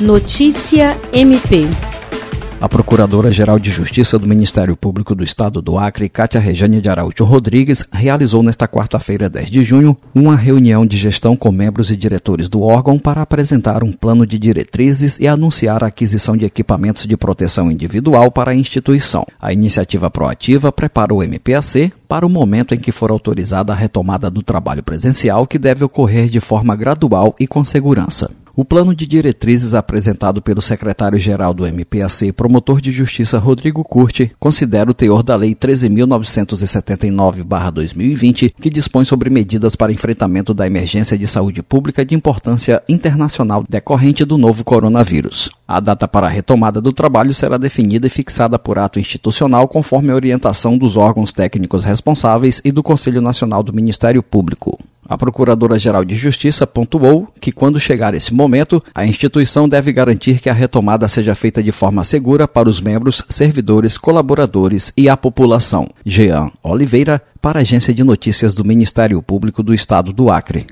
Notícia MP. A Procuradora-Geral de Justiça do Ministério Público do Estado do Acre, Cátia Rejane de Araújo Rodrigues, realizou nesta quarta-feira, 10 de junho, uma reunião de gestão com membros e diretores do órgão para apresentar um plano de diretrizes e anunciar a aquisição de equipamentos de proteção individual para a instituição. A iniciativa proativa prepara o MPAC para o momento em que for autorizada a retomada do trabalho presencial, que deve ocorrer de forma gradual e com segurança. O plano de diretrizes apresentado pelo secretário-geral do MPAC promotor de justiça Rodrigo Curti considera o teor da Lei 13.979-2020, que dispõe sobre medidas para enfrentamento da emergência de saúde pública de importância internacional decorrente do novo coronavírus. A data para a retomada do trabalho será definida e fixada por ato institucional conforme a orientação dos órgãos técnicos responsáveis e do Conselho Nacional do Ministério Público. A Procuradora-Geral de Justiça pontuou que, quando chegar esse momento, a instituição deve garantir que a retomada seja feita de forma segura para os membros, servidores, colaboradores e a população. Jean Oliveira, para a Agência de Notícias do Ministério Público do Estado do Acre.